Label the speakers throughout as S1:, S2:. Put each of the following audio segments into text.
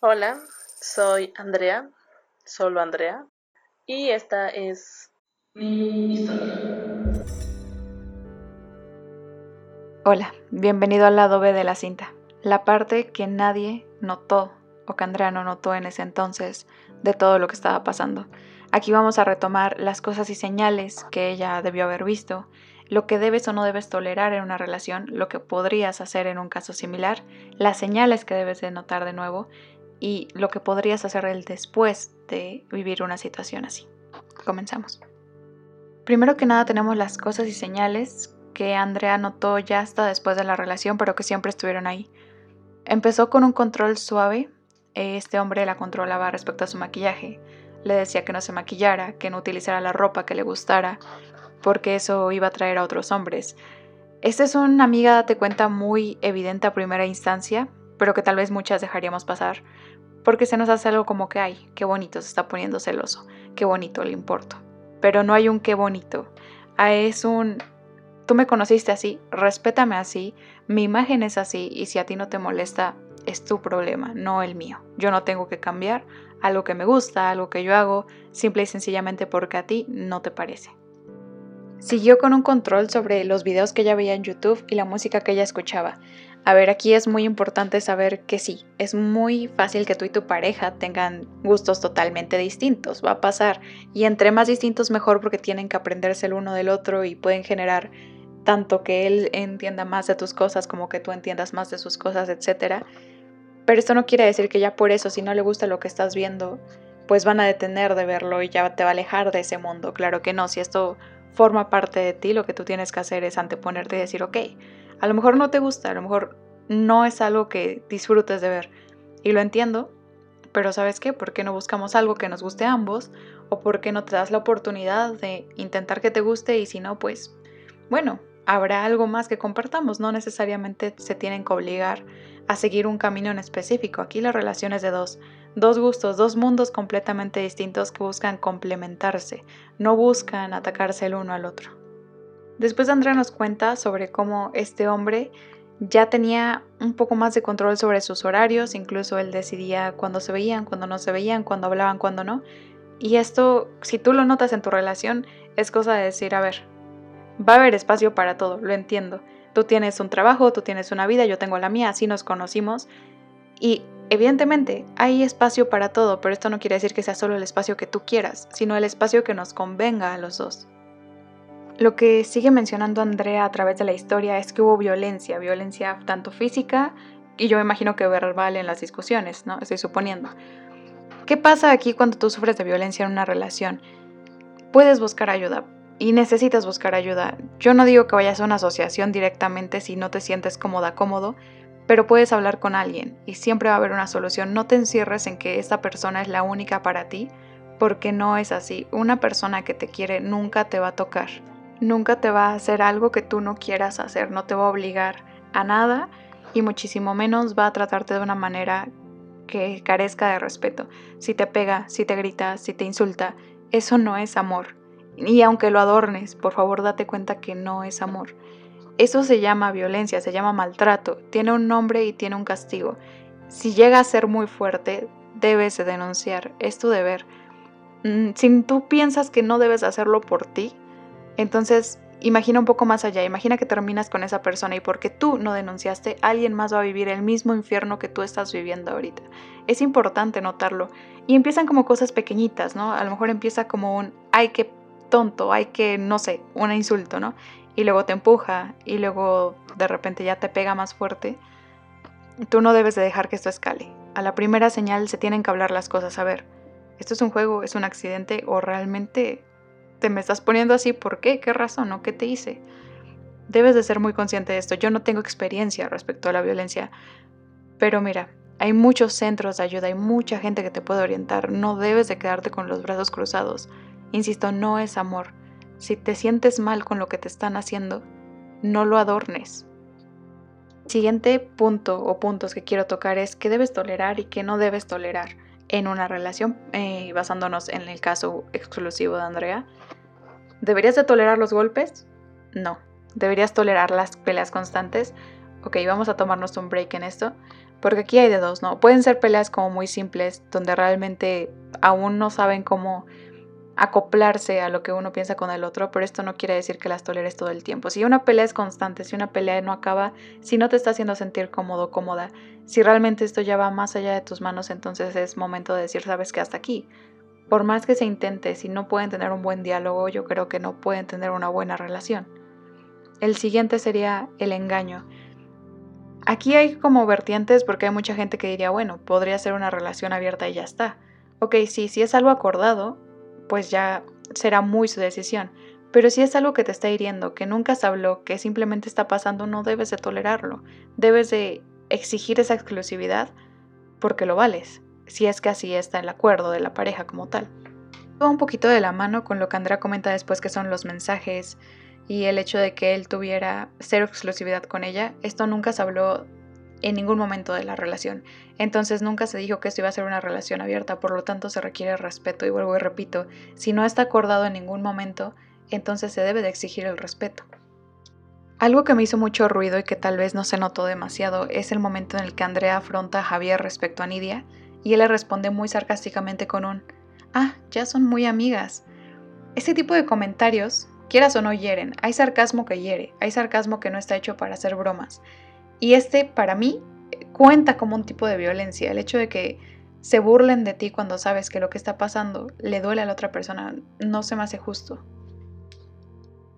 S1: Hola, soy Andrea, solo Andrea, y esta es mi historia.
S2: Hola, bienvenido al lado B de la cinta, la parte que nadie notó o que Andrea no notó en ese entonces de todo lo que estaba pasando. Aquí vamos a retomar las cosas y señales que ella debió haber visto, lo que debes o no debes tolerar en una relación, lo que podrías hacer en un caso similar, las señales que debes de notar de nuevo y lo que podrías hacer el después de vivir una situación así. Comenzamos. Primero que nada tenemos las cosas y señales que Andrea notó ya hasta después de la relación, pero que siempre estuvieron ahí. Empezó con un control suave. Este hombre la controlaba respecto a su maquillaje. Le decía que no se maquillara, que no utilizara la ropa que le gustara, porque eso iba a atraer a otros hombres. Esta es una amiga, date cuenta, muy evidente a primera instancia, pero que tal vez muchas dejaríamos pasar, porque se nos hace algo como que, ay, qué bonito, se está poniendo celoso, qué bonito le importo. Pero no hay un qué bonito, ah, es un, tú me conociste así, respétame así, mi imagen es así y si a ti no te molesta, es tu problema, no el mío. Yo no tengo que cambiar algo que me gusta, algo que yo hago, simple y sencillamente porque a ti no te parece. Siguió con un control sobre los videos que ella veía en YouTube y la música que ella escuchaba. A ver, aquí es muy importante saber que sí, es muy fácil que tú y tu pareja tengan gustos totalmente distintos, va a pasar. Y entre más distintos mejor porque tienen que aprenderse el uno del otro y pueden generar tanto que él entienda más de tus cosas como que tú entiendas más de sus cosas, etc. Pero esto no quiere decir que ya por eso, si no le gusta lo que estás viendo, pues van a detener de verlo y ya te va a alejar de ese mundo. Claro que no, si esto forma parte de ti, lo que tú tienes que hacer es anteponerte y decir, ok, a lo mejor no te gusta, a lo mejor no es algo que disfrutes de ver. Y lo entiendo, pero ¿sabes qué? ¿Por qué no buscamos algo que nos guste a ambos? ¿O por qué no te das la oportunidad de intentar que te guste y si no, pues, bueno, habrá algo más que compartamos, no necesariamente se tienen que obligar a seguir un camino en específico. Aquí la relación es de dos, dos gustos, dos mundos completamente distintos que buscan complementarse, no buscan atacarse el uno al otro. Después Andrea nos cuenta sobre cómo este hombre ya tenía un poco más de control sobre sus horarios, incluso él decidía cuándo se veían, cuándo no se veían, cuándo hablaban, cuándo no. Y esto, si tú lo notas en tu relación, es cosa de decir, a ver, va a haber espacio para todo, lo entiendo. Tú tienes un trabajo, tú tienes una vida, yo tengo la mía, así nos conocimos. Y evidentemente hay espacio para todo, pero esto no quiere decir que sea solo el espacio que tú quieras, sino el espacio que nos convenga a los dos. Lo que sigue mencionando Andrea a través de la historia es que hubo violencia, violencia tanto física y yo me imagino que verbal en las discusiones, ¿no? Estoy suponiendo. ¿Qué pasa aquí cuando tú sufres de violencia en una relación? Puedes buscar ayuda y necesitas buscar ayuda. Yo no digo que vayas a una asociación directamente si no te sientes cómoda, cómodo, pero puedes hablar con alguien y siempre va a haber una solución. No te encierres en que esta persona es la única para ti, porque no es así. Una persona que te quiere nunca te va a tocar nunca te va a hacer algo que tú no quieras hacer, no te va a obligar a nada y muchísimo menos va a tratarte de una manera que carezca de respeto. Si te pega, si te grita, si te insulta, eso no es amor. Y aunque lo adornes, por favor date cuenta que no es amor. Eso se llama violencia, se llama maltrato, tiene un nombre y tiene un castigo. Si llega a ser muy fuerte, debes de denunciar, es tu deber. Mm, si tú piensas que no debes hacerlo por ti, entonces, imagina un poco más allá, imagina que terminas con esa persona y porque tú no denunciaste, alguien más va a vivir el mismo infierno que tú estás viviendo ahorita. Es importante notarlo. Y empiezan como cosas pequeñitas, ¿no? A lo mejor empieza como un, ay, qué tonto, ay, que, no sé, un insulto, ¿no? Y luego te empuja y luego de repente ya te pega más fuerte. Tú no debes de dejar que esto escale. A la primera señal se tienen que hablar las cosas. A ver, ¿esto es un juego, es un accidente o realmente te me estás poniendo así, ¿por qué? ¿Qué razón o qué te hice? Debes de ser muy consciente de esto. Yo no tengo experiencia respecto a la violencia, pero mira, hay muchos centros de ayuda, hay mucha gente que te puede orientar. No debes de quedarte con los brazos cruzados. Insisto, no es amor. Si te sientes mal con lo que te están haciendo, no lo adornes. Siguiente punto o puntos que quiero tocar es qué debes tolerar y qué no debes tolerar en una relación, eh, basándonos en el caso exclusivo de Andrea. ¿Deberías de tolerar los golpes? No. ¿Deberías tolerar las peleas constantes? Ok, vamos a tomarnos un break en esto. Porque aquí hay de dos, ¿no? Pueden ser peleas como muy simples, donde realmente aún no saben cómo acoplarse a lo que uno piensa con el otro, pero esto no quiere decir que las toleres todo el tiempo. Si una pelea es constante, si una pelea no acaba, si no te está haciendo sentir cómodo, cómoda, si realmente esto ya va más allá de tus manos, entonces es momento de decir, sabes que hasta aquí. Por más que se intente, si no pueden tener un buen diálogo, yo creo que no pueden tener una buena relación. El siguiente sería el engaño. Aquí hay como vertientes porque hay mucha gente que diría, bueno, podría ser una relación abierta y ya está. Ok, sí, si es algo acordado, pues ya será muy su decisión. Pero si es algo que te está hiriendo, que nunca se habló, que simplemente está pasando, no debes de tolerarlo. Debes de exigir esa exclusividad porque lo vales, si es que así está el acuerdo de la pareja como tal. Va un poquito de la mano con lo que Andrea comenta después que son los mensajes y el hecho de que él tuviera cero exclusividad con ella. Esto nunca se habló en ningún momento de la relación. Entonces nunca se dijo que esto iba a ser una relación abierta, por lo tanto se requiere respeto y vuelvo y repito, si no está acordado en ningún momento, entonces se debe de exigir el respeto. Algo que me hizo mucho ruido y que tal vez no se notó demasiado es el momento en el que Andrea afronta a Javier respecto a Nidia y él le responde muy sarcásticamente con un Ah, ya son muy amigas. Ese tipo de comentarios, quieras o no hieren, hay sarcasmo que hiere, hay sarcasmo que no está hecho para hacer bromas. Y este, para mí, cuenta como un tipo de violencia. El hecho de que se burlen de ti cuando sabes que lo que está pasando le duele a la otra persona no se me hace justo.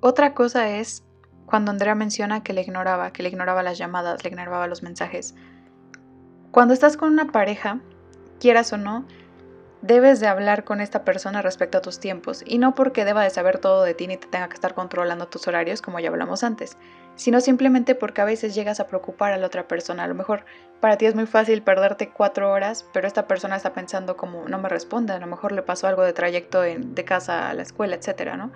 S2: Otra cosa es cuando Andrea menciona que le ignoraba, que le ignoraba las llamadas, le ignoraba los mensajes. Cuando estás con una pareja, quieras o no, debes de hablar con esta persona respecto a tus tiempos, y no porque deba de saber todo de ti ni te tenga que estar controlando tus horarios, como ya hablamos antes, sino simplemente porque a veces llegas a preocupar a la otra persona. A lo mejor para ti es muy fácil perderte cuatro horas, pero esta persona está pensando como no me responde, a lo mejor le pasó algo de trayecto de casa a la escuela, etcétera, ¿no?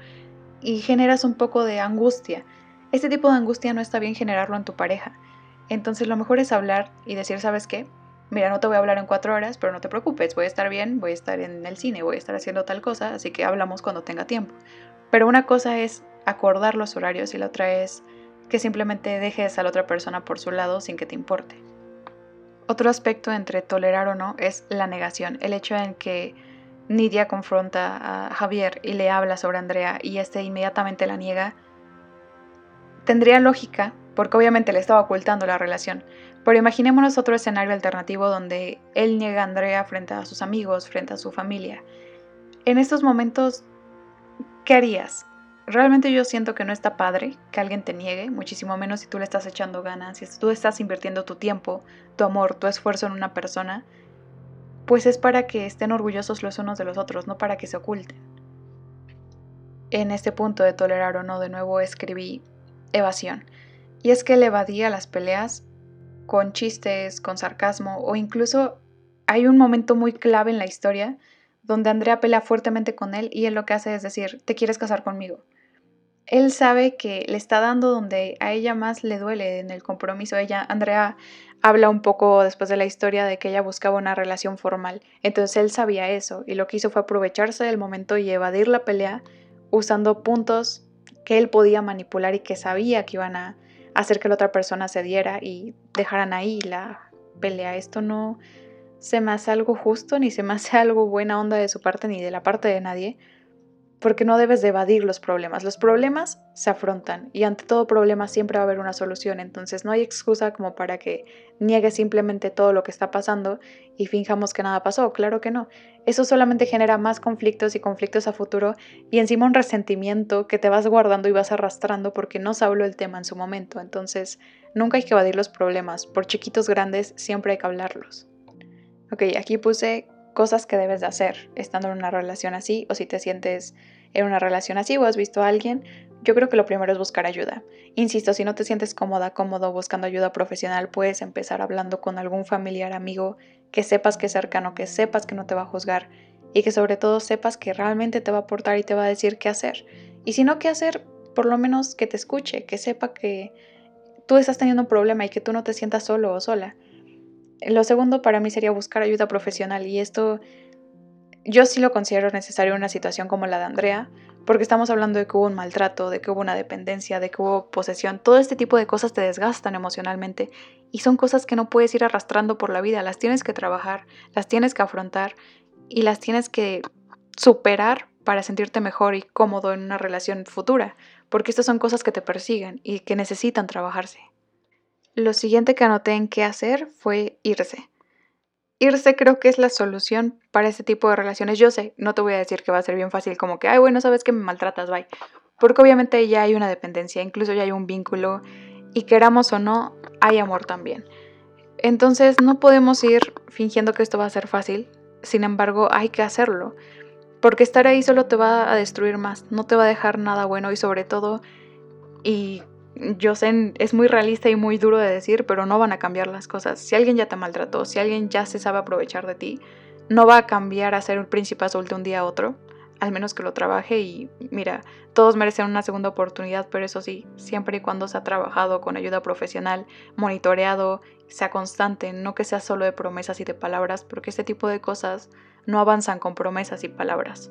S2: Y generas un poco de angustia. Este tipo de angustia no está bien generarlo en tu pareja. Entonces lo mejor es hablar y decir, ¿sabes qué? Mira, no te voy a hablar en cuatro horas, pero no te preocupes, voy a estar bien, voy a estar en el cine, voy a estar haciendo tal cosa, así que hablamos cuando tenga tiempo. Pero una cosa es acordar los horarios y la otra es que simplemente dejes a la otra persona por su lado sin que te importe. Otro aspecto entre tolerar o no es la negación, el hecho en que Nidia confronta a Javier y le habla sobre Andrea y este inmediatamente la niega, tendría lógica porque obviamente le estaba ocultando la relación, pero imaginémonos otro escenario alternativo donde él niega a Andrea frente a sus amigos, frente a su familia. En estos momentos, ¿qué harías? realmente yo siento que no está padre que alguien te niegue, muchísimo menos si tú le estás echando ganas, si tú estás invirtiendo tu tiempo, tu amor, tu esfuerzo en una persona, pues es para que estén orgullosos los unos de los otros, no para que se oculten. En este punto de tolerar o no, de nuevo escribí evasión. Y es que le evadía las peleas con chistes, con sarcasmo o incluso hay un momento muy clave en la historia donde Andrea pelea fuertemente con él y él lo que hace es decir, ¿te quieres casar conmigo? Él sabe que le está dando donde a ella más le duele en el compromiso. Ella, Andrea, habla un poco después de la historia de que ella buscaba una relación formal. Entonces él sabía eso y lo que hizo fue aprovecharse del momento y evadir la pelea usando puntos que él podía manipular y que sabía que iban a hacer que la otra persona se diera y dejaran ahí la pelea. Esto no se me hace algo justo, ni se me hace algo buena onda de su parte, ni de la parte de nadie, porque no debes de evadir los problemas. Los problemas se afrontan y ante todo problema siempre va a haber una solución, entonces no hay excusa como para que niegues simplemente todo lo que está pasando y finjamos que nada pasó, claro que no. Eso solamente genera más conflictos y conflictos a futuro y encima un resentimiento que te vas guardando y vas arrastrando porque no se habló el tema en su momento, entonces nunca hay que evadir los problemas, por chiquitos grandes siempre hay que hablarlos. Ok, aquí puse cosas que debes de hacer estando en una relación así o si te sientes en una relación así o has visto a alguien, yo creo que lo primero es buscar ayuda. Insisto, si no te sientes cómoda, cómodo buscando ayuda profesional, puedes empezar hablando con algún familiar, amigo que sepas que es cercano, que sepas que no te va a juzgar y que sobre todo sepas que realmente te va a aportar y te va a decir qué hacer. Y si no qué hacer, por lo menos que te escuche, que sepa que tú estás teniendo un problema y que tú no te sientas solo o sola. Lo segundo para mí sería buscar ayuda profesional y esto yo sí lo considero necesario en una situación como la de Andrea, porque estamos hablando de que hubo un maltrato, de que hubo una dependencia, de que hubo posesión. Todo este tipo de cosas te desgastan emocionalmente y son cosas que no puedes ir arrastrando por la vida. Las tienes que trabajar, las tienes que afrontar y las tienes que superar para sentirte mejor y cómodo en una relación futura, porque estas son cosas que te persiguen y que necesitan trabajarse. Lo siguiente que anoté en qué hacer fue irse. Irse creo que es la solución para este tipo de relaciones. Yo sé, no te voy a decir que va a ser bien fácil, como que, ay, bueno, sabes que me maltratas, bye. Porque obviamente ya hay una dependencia, incluso ya hay un vínculo, y queramos o no, hay amor también. Entonces no podemos ir fingiendo que esto va a ser fácil, sin embargo hay que hacerlo, porque estar ahí solo te va a destruir más, no te va a dejar nada bueno y sobre todo, y yo sé, es muy realista y muy duro de decir, pero no van a cambiar las cosas. Si alguien ya te maltrató, si alguien ya se sabe aprovechar de ti, no va a cambiar a ser un príncipe azul de un día a otro, al menos que lo trabaje y mira, todos merecen una segunda oportunidad, pero eso sí, siempre y cuando se ha trabajado con ayuda profesional, monitoreado, sea constante, no que sea solo de promesas y de palabras, porque este tipo de cosas no avanzan con promesas y palabras.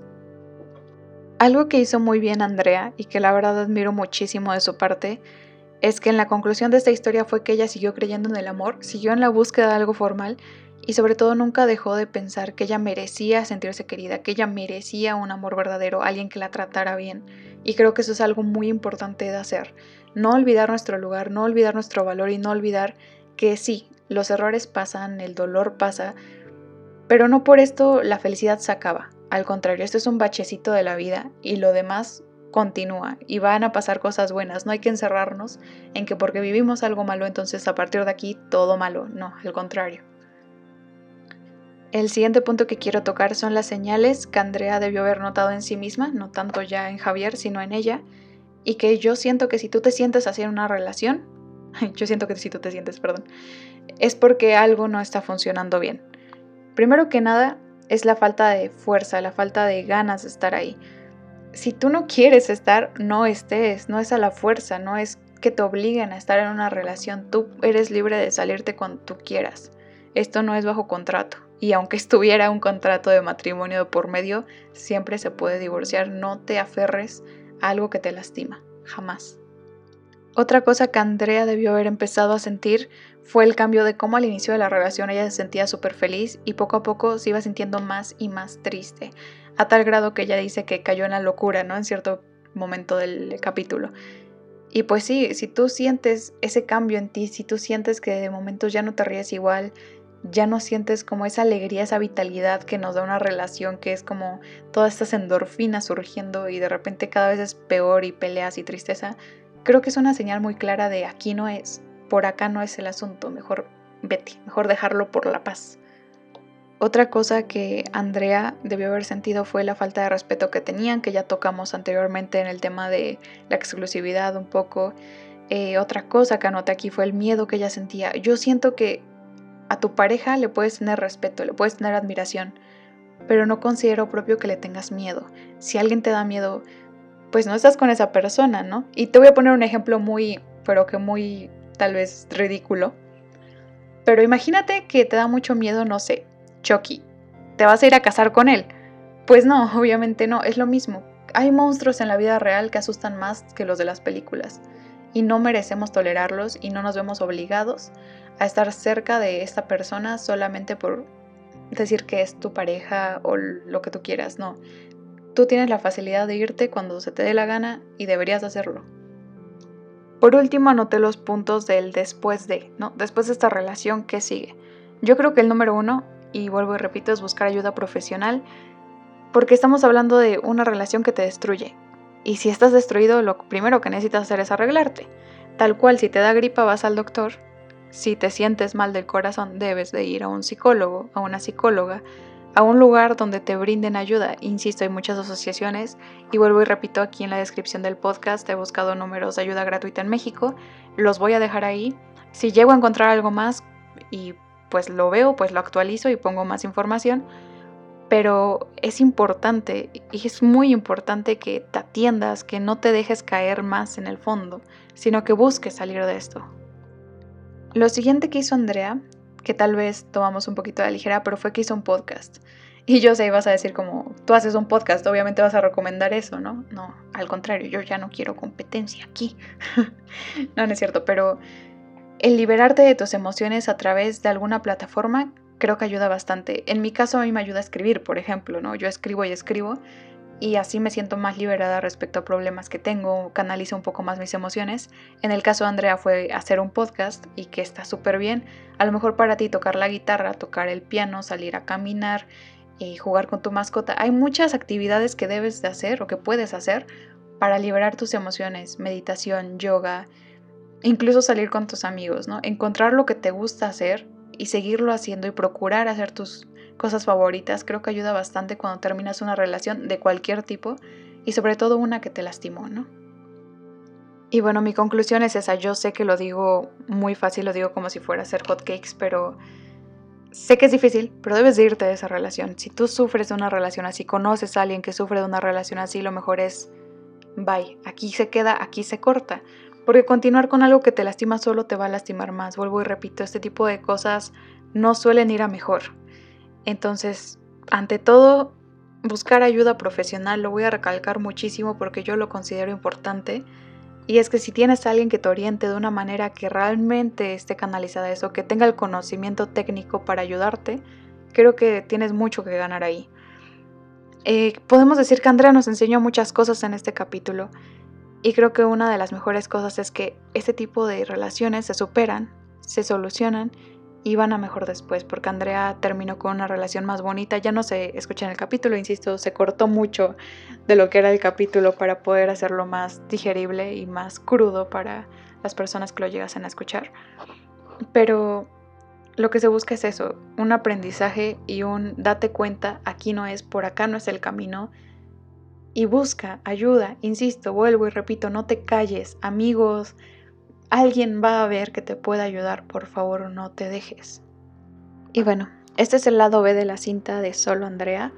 S2: Algo que hizo muy bien Andrea y que la verdad admiro muchísimo de su parte es que en la conclusión de esta historia fue que ella siguió creyendo en el amor, siguió en la búsqueda de algo formal y sobre todo nunca dejó de pensar que ella merecía sentirse querida, que ella merecía un amor verdadero, alguien que la tratara bien. Y creo que eso es algo muy importante de hacer. No olvidar nuestro lugar, no olvidar nuestro valor y no olvidar que sí, los errores pasan, el dolor pasa, pero no por esto la felicidad se acaba. Al contrario, esto es un bachecito de la vida y lo demás continúa y van a pasar cosas buenas. No hay que encerrarnos en que porque vivimos algo malo, entonces a partir de aquí todo malo. No, al contrario. El siguiente punto que quiero tocar son las señales que Andrea debió haber notado en sí misma, no tanto ya en Javier, sino en ella, y que yo siento que si tú te sientes así en una relación, yo siento que si tú te sientes, perdón, es porque algo no está funcionando bien. Primero que nada, es la falta de fuerza, la falta de ganas de estar ahí. Si tú no quieres estar, no estés, no es a la fuerza, no es que te obliguen a estar en una relación, tú eres libre de salirte cuando tú quieras. Esto no es bajo contrato. Y aunque estuviera un contrato de matrimonio por medio, siempre se puede divorciar. No te aferres a algo que te lastima. Jamás. Otra cosa que Andrea debió haber empezado a sentir fue el cambio de cómo al inicio de la relación ella se sentía súper feliz y poco a poco se iba sintiendo más y más triste, a tal grado que ella dice que cayó en la locura, ¿no? En cierto momento del capítulo. Y pues sí, si tú sientes ese cambio en ti, si tú sientes que de momentos ya no te ríes igual, ya no sientes como esa alegría, esa vitalidad que nos da una relación, que es como todas estas endorfinas surgiendo y de repente cada vez es peor y peleas y tristeza, creo que es una señal muy clara de aquí no es, por acá no es el asunto, mejor vete, mejor dejarlo por la paz. Otra cosa que Andrea debió haber sentido fue la falta de respeto que tenían, que ya tocamos anteriormente en el tema de la exclusividad un poco. Eh, otra cosa que anoté aquí fue el miedo que ella sentía. Yo siento que a tu pareja le puedes tener respeto, le puedes tener admiración, pero no considero propio que le tengas miedo. Si alguien te da miedo, pues no estás con esa persona, ¿no? Y te voy a poner un ejemplo muy, pero que muy tal vez ridículo. Pero imagínate que te da mucho miedo, no sé, Chucky. ¿Te vas a ir a casar con él? Pues no, obviamente no, es lo mismo. Hay monstruos en la vida real que asustan más que los de las películas. Y no merecemos tolerarlos y no nos vemos obligados a estar cerca de esta persona solamente por decir que es tu pareja o lo que tú quieras, no. Tú tienes la facilidad de irte cuando se te dé la gana y deberías hacerlo. Por último, anoté los puntos del después de, ¿no? Después de esta relación, ¿qué sigue? Yo creo que el número uno, y vuelvo y repito, es buscar ayuda profesional, porque estamos hablando de una relación que te destruye. Y si estás destruido, lo primero que necesitas hacer es arreglarte. Tal cual, si te da gripa, vas al doctor. Si te sientes mal del corazón, debes de ir a un psicólogo, a una psicóloga, a un lugar donde te brinden ayuda. Insisto, hay muchas asociaciones y vuelvo y repito aquí en la descripción del podcast, he buscado números de ayuda gratuita en México, los voy a dejar ahí. Si llego a encontrar algo más y pues lo veo, pues lo actualizo y pongo más información. Pero es importante y es muy importante que te atiendas, que no te dejes caer más en el fondo, sino que busques salir de esto. Lo siguiente que hizo Andrea que tal vez tomamos un poquito de ligera, pero fue que hizo un podcast. Y yo sé, vas a decir como, tú haces un podcast, obviamente vas a recomendar eso, ¿no? No, al contrario, yo ya no quiero competencia aquí. no, no es cierto, pero el liberarte de tus emociones a través de alguna plataforma creo que ayuda bastante. En mi caso a mí me ayuda a escribir, por ejemplo, ¿no? Yo escribo y escribo y así me siento más liberada respecto a problemas que tengo, canalizo un poco más mis emociones. En el caso de Andrea fue hacer un podcast y que está súper bien. A lo mejor para ti tocar la guitarra, tocar el piano, salir a caminar y jugar con tu mascota. Hay muchas actividades que debes de hacer o que puedes hacer para liberar tus emociones, meditación, yoga, incluso salir con tus amigos, ¿no? Encontrar lo que te gusta hacer y seguirlo haciendo y procurar hacer tus cosas favoritas creo que ayuda bastante cuando terminas una relación de cualquier tipo y sobre todo una que te lastimó, ¿no? Y bueno, mi conclusión es esa. Yo sé que lo digo muy fácil, lo digo como si fuera hacer hotcakes, pero sé que es difícil, pero debes de irte de esa relación. Si tú sufres de una relación así, conoces a alguien que sufre de una relación así, lo mejor es, bye, aquí se queda, aquí se corta. Porque continuar con algo que te lastima solo te va a lastimar más. Vuelvo y repito, este tipo de cosas no suelen ir a mejor. Entonces, ante todo, buscar ayuda profesional lo voy a recalcar muchísimo porque yo lo considero importante. Y es que si tienes a alguien que te oriente de una manera que realmente esté canalizada eso, que tenga el conocimiento técnico para ayudarte, creo que tienes mucho que ganar ahí. Eh, podemos decir que Andrea nos enseñó muchas cosas en este capítulo y creo que una de las mejores cosas es que este tipo de relaciones se superan, se solucionan iban a mejor después, porque Andrea terminó con una relación más bonita. Ya no se escucha en el capítulo, insisto, se cortó mucho de lo que era el capítulo para poder hacerlo más digerible y más crudo para las personas que lo llegasen a escuchar. Pero lo que se busca es eso, un aprendizaje y un date cuenta, aquí no es, por acá no es el camino. Y busca ayuda, insisto, vuelvo y repito, no te calles, amigos, Alguien va a ver que te pueda ayudar, por favor no te dejes. Y bueno, este es el lado B de la cinta de Solo Andrea.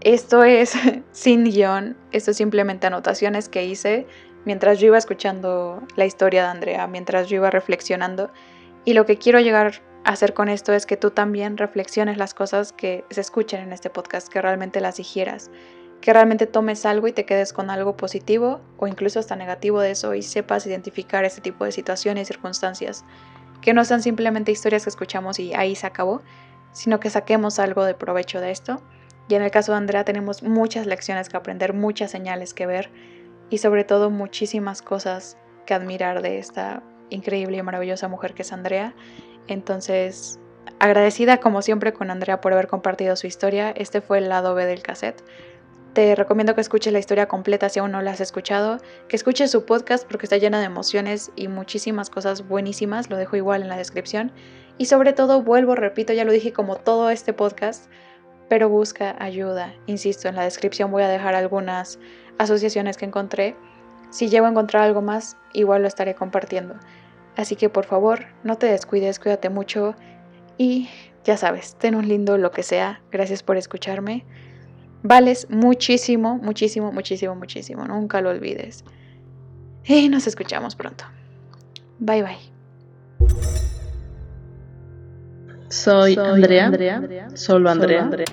S2: Esto es sin guion, esto es simplemente anotaciones que hice mientras yo iba escuchando la historia de Andrea, mientras yo iba reflexionando. Y lo que quiero llegar a hacer con esto es que tú también reflexiones las cosas que se escuchen en este podcast, que realmente las digieras que realmente tomes algo y te quedes con algo positivo o incluso hasta negativo de eso y sepas identificar ese tipo de situaciones y circunstancias, que no sean simplemente historias que escuchamos y ahí se acabó, sino que saquemos algo de provecho de esto. Y en el caso de Andrea tenemos muchas lecciones que aprender, muchas señales que ver y sobre todo muchísimas cosas que admirar de esta increíble y maravillosa mujer que es Andrea. Entonces, agradecida como siempre con Andrea por haber compartido su historia. Este fue el lado B del cassette. Te recomiendo que escuches la historia completa si aún no la has escuchado, que escuches su podcast porque está llena de emociones y muchísimas cosas buenísimas, lo dejo igual en la descripción. Y sobre todo, vuelvo, repito, ya lo dije como todo este podcast, pero busca ayuda. Insisto, en la descripción voy a dejar algunas asociaciones que encontré. Si llego a encontrar algo más, igual lo estaré compartiendo. Así que por favor, no te descuides, cuídate mucho y ya sabes, ten un lindo lo que sea. Gracias por escucharme. Vales muchísimo, muchísimo, muchísimo, muchísimo. Nunca lo olvides. Y nos escuchamos pronto. Bye bye.
S1: Soy, Andrea, Andrea, solo Andrea. Solo Andrea.